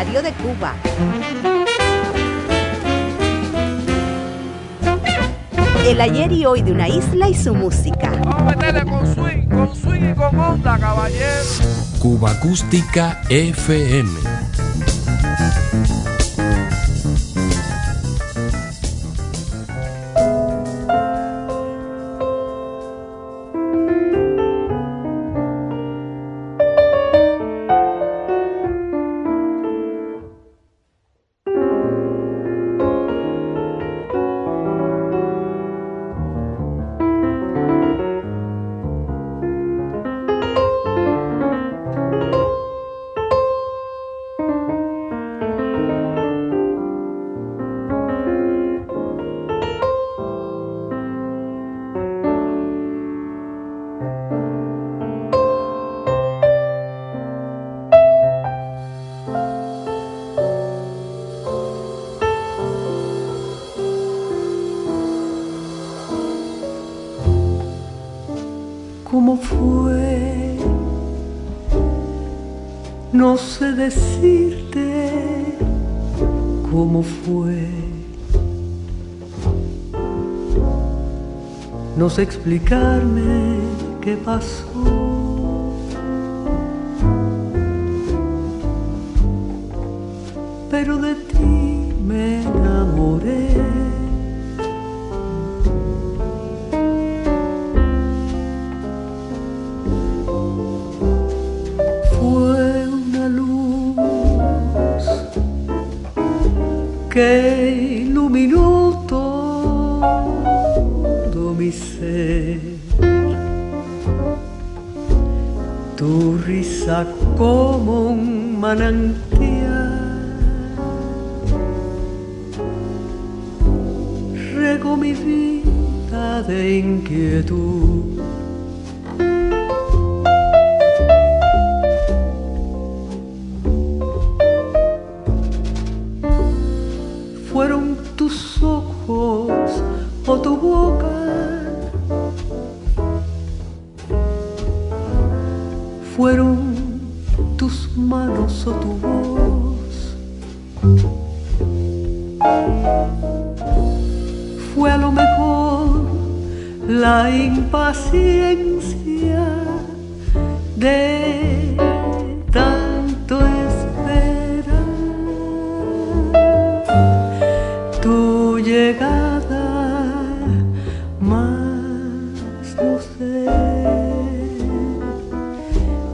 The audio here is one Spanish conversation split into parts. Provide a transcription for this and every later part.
Aniversario de Cuba. El ayer y hoy de una isla y su música. Vamos a meterle con swing, con swing y con onda, caballero. Cuba Acústica FM. ¿Cómo fue? No sé decirte cómo fue. No sé explicarme qué pasó. có mong mà impaciencia de tanto esperar. Tu llegada, más no sé,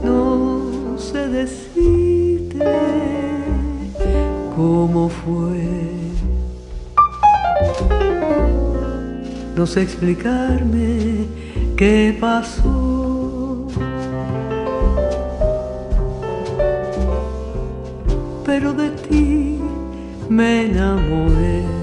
no sé decirte cómo fue, no sé explicarme qué pasó. Pero de ti me enamoré.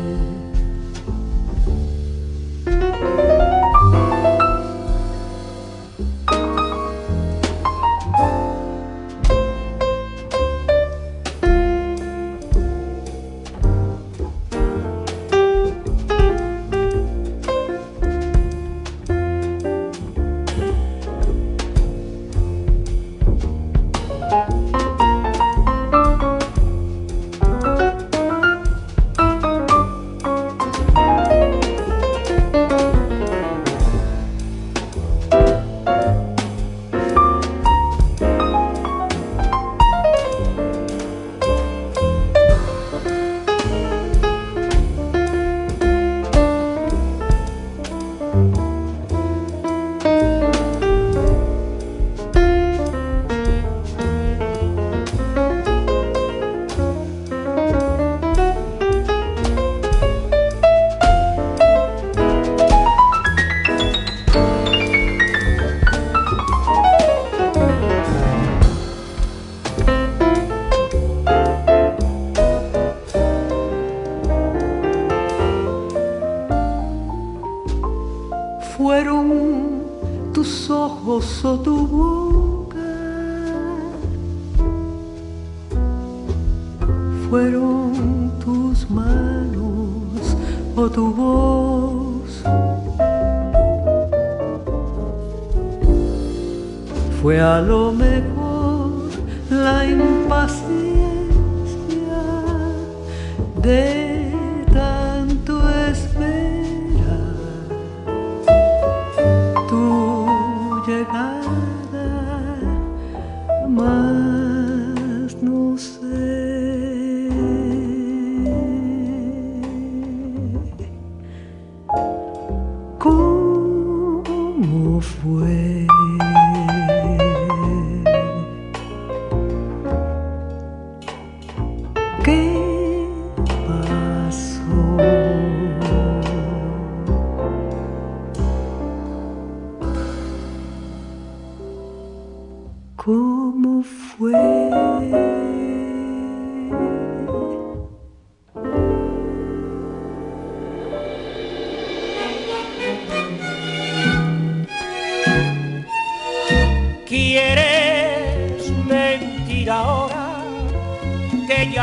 Fueron tus ojos o tu boca, fueron tus manos o tu voz. Fue a lo mejor la impaciencia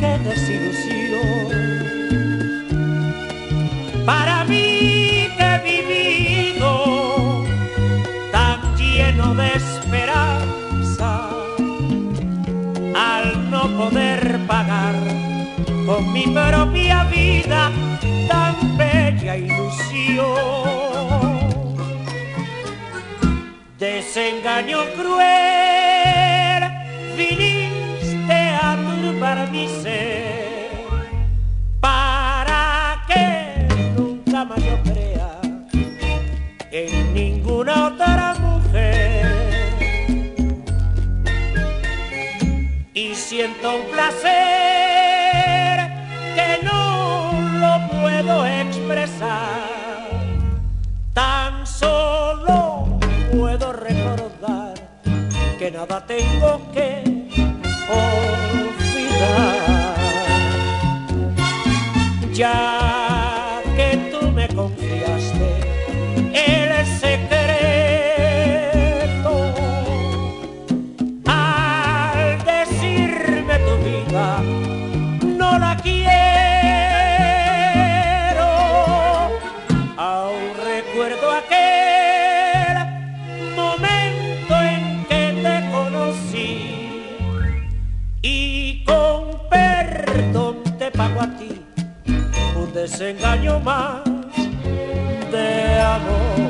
qué desilusión. Para mí que he vivido tan lleno de poder pagar con mi propia vida tan bella ilusión. Desengaño cruel, viniste a turbar mi ser para que nunca más yo crea en ninguna otra siento un placer que no lo puedo expresar. Tan solo puedo recordar que nada tengo que desengaño más de amor.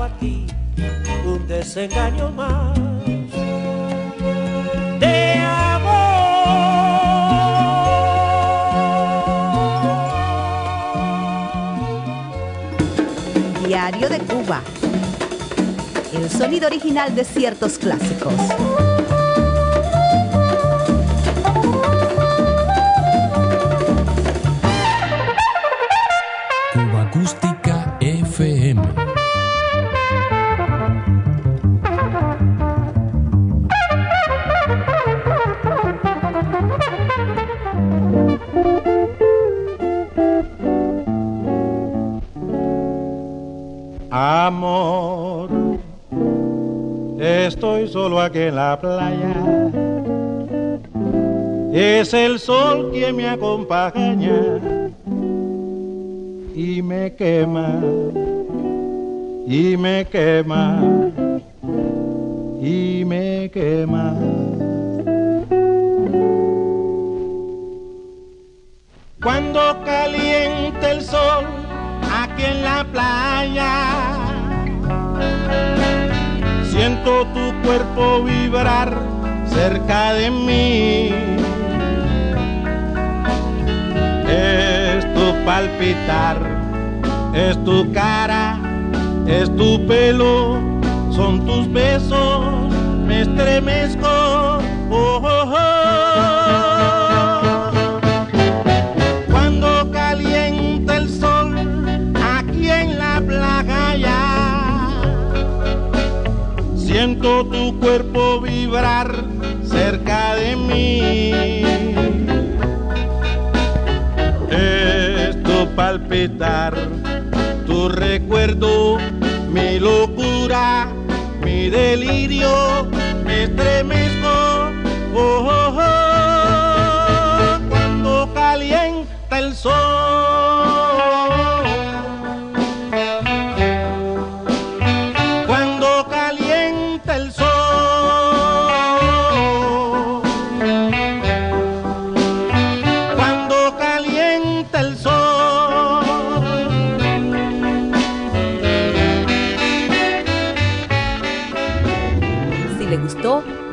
te pago a ti un desengaño más de amor. Diario de Cuba. El sonido original de ciertos clásicos. Solo aquí en la playa es el sol que me acompaña y me quema, y me quema, y me quema. Cuando caliente el sol aquí en la playa, siento tu cuerpo vibrar cerca de mí. Es tu palpitar, es tu cara, es tu pelo, son tus besos, me estremezco. Oh, oh, siento tu cuerpo vibrar cerca de mí. Es tu palpitar, tu recuerdo, mi locura, mi delirio, me estremezco. Oh, oh, oh, cuando calienta el sol.